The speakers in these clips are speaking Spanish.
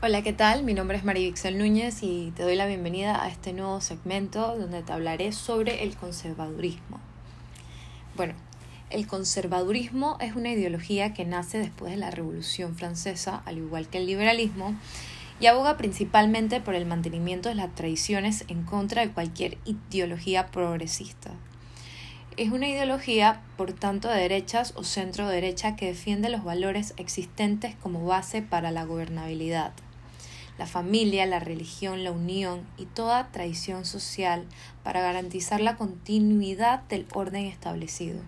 Hola, ¿qué tal? Mi nombre es María Vixel Núñez y te doy la bienvenida a este nuevo segmento donde te hablaré sobre el conservadurismo. Bueno, el conservadurismo es una ideología que nace después de la Revolución Francesa, al igual que el liberalismo, y aboga principalmente por el mantenimiento de las tradiciones en contra de cualquier ideología progresista. Es una ideología, por tanto, de derechas o centro derecha que defiende los valores existentes como base para la gobernabilidad. La familia, la religión, la unión y toda tradición social para garantizar la continuidad del orden establecido.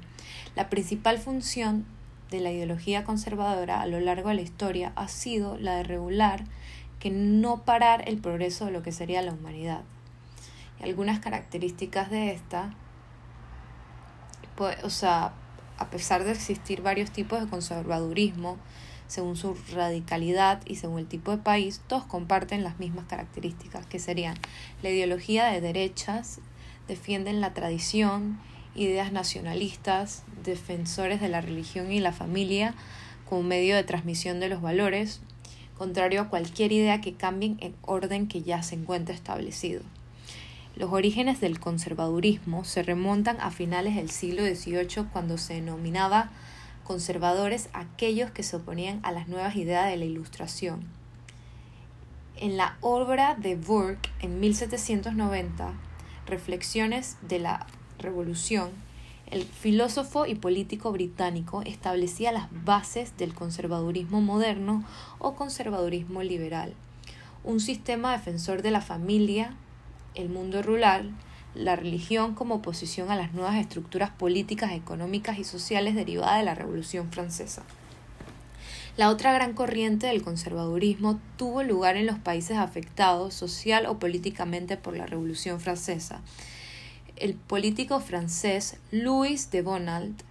La principal función de la ideología conservadora a lo largo de la historia ha sido la de regular que no parar el progreso de lo que sería la humanidad. Y algunas características de esta, pues, o sea, a pesar de existir varios tipos de conservadurismo, según su radicalidad y según el tipo de país, todos comparten las mismas características, que serían la ideología de derechas, defienden la tradición, ideas nacionalistas, defensores de la religión y la familia como medio de transmisión de los valores, contrario a cualquier idea que cambien en orden que ya se encuentra establecido. Los orígenes del conservadurismo se remontan a finales del siglo XVIII cuando se denominaba conservadores aquellos que se oponían a las nuevas ideas de la Ilustración. En la obra de Burke en 1790, Reflexiones de la Revolución, el filósofo y político británico establecía las bases del conservadurismo moderno o conservadurismo liberal, un sistema defensor de la familia, el mundo rural, la religión como oposición a las nuevas estructuras políticas, económicas y sociales derivadas de la Revolución Francesa. La otra gran corriente del conservadurismo tuvo lugar en los países afectados social o políticamente por la Revolución Francesa. El político francés Louis de Bonald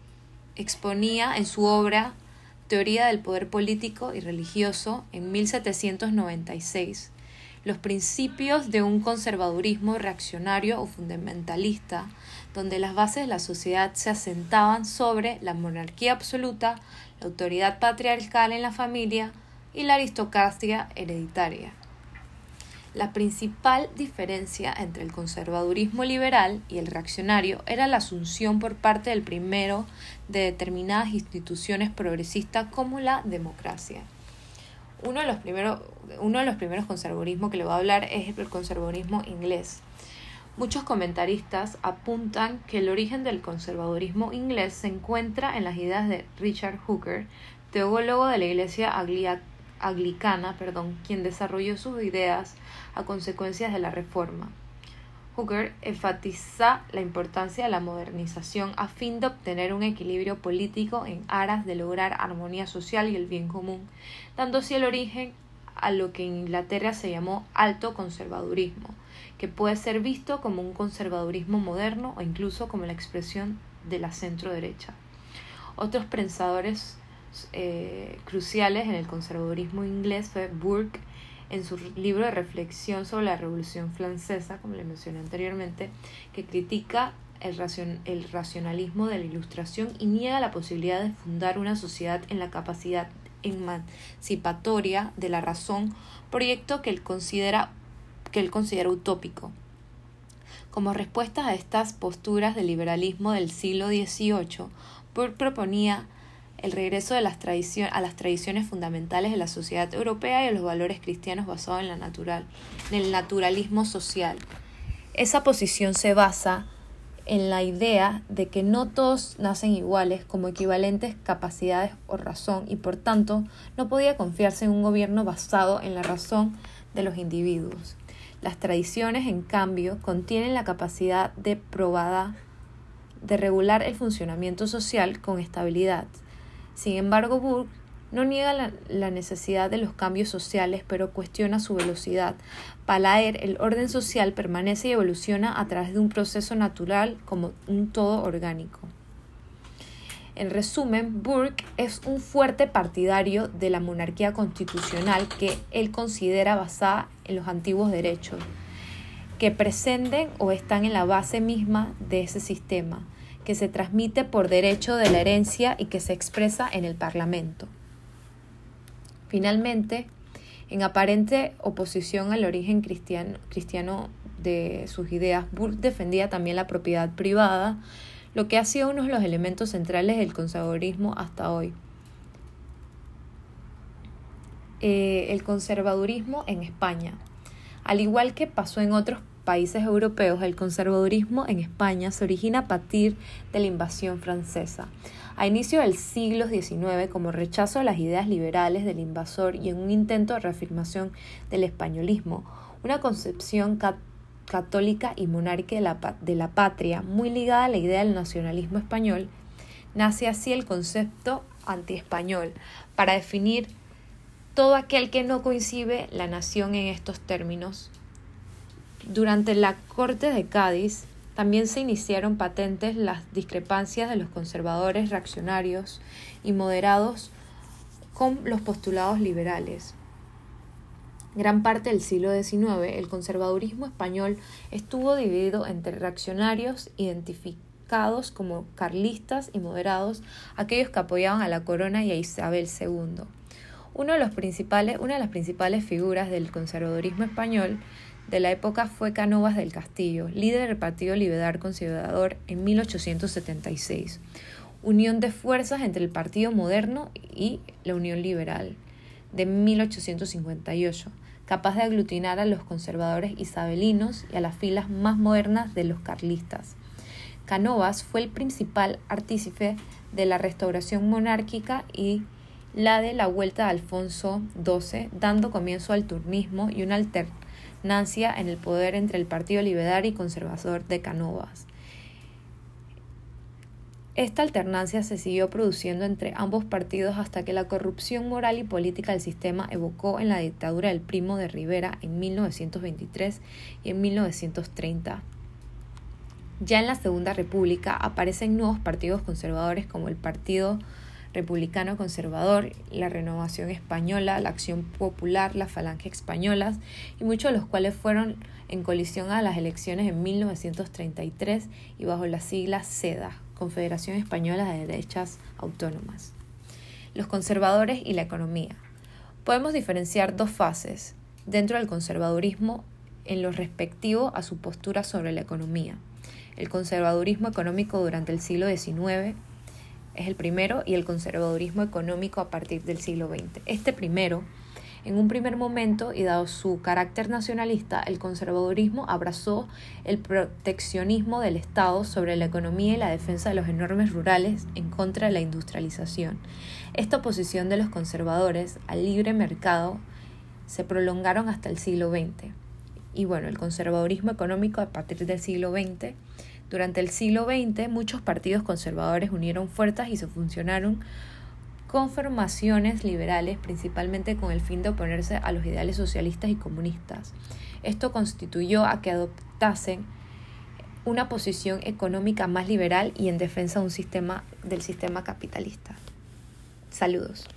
exponía en su obra Teoría del Poder Político y Religioso en 1796 los principios de un conservadurismo reaccionario o fundamentalista, donde las bases de la sociedad se asentaban sobre la monarquía absoluta, la autoridad patriarcal en la familia y la aristocracia hereditaria. La principal diferencia entre el conservadurismo liberal y el reaccionario era la asunción por parte del primero de determinadas instituciones progresistas como la democracia uno de los primeros, uno de los primeros conservadurismos que le voy a hablar es el conservadurismo inglés. Muchos comentaristas apuntan que el origen del conservadurismo inglés se encuentra en las ideas de Richard Hooker, teólogo de la Iglesia Anglicana, perdón, quien desarrolló sus ideas a consecuencias de la Reforma. Hooker enfatiza la importancia de la modernización a fin de obtener un equilibrio político en aras de lograr armonía social y el bien común, dando así el origen a lo que en Inglaterra se llamó alto conservadurismo, que puede ser visto como un conservadurismo moderno o incluso como la expresión de la centro derecha. Otros pensadores eh, cruciales en el conservadurismo inglés fue Burke en su libro de reflexión sobre la Revolución Francesa, como le mencioné anteriormente, que critica el, el racionalismo de la Ilustración y niega la posibilidad de fundar una sociedad en la capacidad emancipatoria de la razón, proyecto que él considera, que él considera utópico. Como respuesta a estas posturas del liberalismo del siglo XVIII, Burke proponía el regreso de las a las tradiciones fundamentales de la sociedad europea y a los valores cristianos basados en, la natural, en el naturalismo social. Esa posición se basa en la idea de que no todos nacen iguales como equivalentes capacidades o razón y por tanto no podía confiarse en un gobierno basado en la razón de los individuos. Las tradiciones, en cambio, contienen la capacidad de probada de regular el funcionamiento social con estabilidad. Sin embargo, Burke no niega la, necesidad de los cambios sociales, pero cuestiona su velocidad. Para él, el orden social permanece y evoluciona a través de un proceso natural como un todo orgánico. En resumen, Burke es un fuerte partidario de la monarquía constitucional que él considera basada en los antiguos derechos, que presenten o están en la base misma de ese sistema que se transmite por derecho de la herencia y que se expresa en el Parlamento. Finalmente, En aparente oposición al origen cristiano, cristiano de sus ideas, Burke defendía también la propiedad privada, lo que ha sido uno de los elementos centrales del conservadurismo hasta hoy. Eh, el conservadurismo en España. Al igual que pasó en otros países europeos, el conservadurismo en España se origina a partir de la invasión francesa. A inicio del siglo XIX, como rechazo a las ideas liberales del invasor y en un intento de reafirmación del españolismo, una concepción católica y monárquica de la, de la patria, muy ligada a la idea del nacionalismo español, nace así el concepto antiespañol, para definir todo aquel que no coincide la nación en estos términos. Durante la Corte de Cádiz también se iniciaron patentes las discrepancias de los conservadores reaccionarios y moderados con los postulados liberales. Gran parte del siglo XIX, el conservadurismo español estuvo dividido entre reaccionarios identificados como carlistas y moderados, aquellos que apoyaban a la corona y a Isabel II. Uno de los principales, una de las principales figuras del conservadurismo español de la época fue Canovas del Castillo, líder del Partido Liberal Conservador en 1876, unión de fuerzas entre el Partido Moderno y la Unión Liberal de 1858, capaz de aglutinar a los conservadores isabelinos y a las filas más modernas de los carlistas. Canovas fue el principal artífice de la restauración monárquica y la de la vuelta de Alfonso XII, dando comienzo al turnismo y una alternancia en el poder entre el Partido Liberal y Conservador de Canovas. Esta alternancia se siguió produciendo entre ambos partidos hasta que la corrupción moral y política del sistema evocó en la dictadura del primo de Rivera en 1923 y en 1930. Ya en la Segunda República aparecen nuevos partidos conservadores como el Partido republicano conservador, la Renovación Española, la Acción Popular, la Falange Españolas, y muchos de los cuales fueron en colisión a las elecciones en 1933 y bajo la sigla CEDA, Confederación Española de Derechas Autónomas. Los conservadores y la economía. Podemos diferenciar dos fases dentro del conservadurismo en lo respectivo a su postura sobre la economía. El conservadurismo económico durante el siglo XIX es el primero, y el conservadurismo económico a partir del siglo XX. Este primero, en un primer momento, y dado su carácter nacionalista, el conservadurismo abrazó el proteccionismo del Estado sobre la economía y la defensa de los enormes rurales en contra de la industrialización. Esta oposición de los conservadores al libre mercado se prolongaron hasta el siglo XX. Y bueno, el conservadurismo económico a partir del siglo XX durante el siglo XX, muchos partidos conservadores unieron fuerzas y se funcionaron con formaciones liberales, principalmente con el fin de oponerse a los ideales socialistas y comunistas. Esto constituyó a que adoptasen una posición económica más liberal y en defensa del sistema capitalista. Saludos.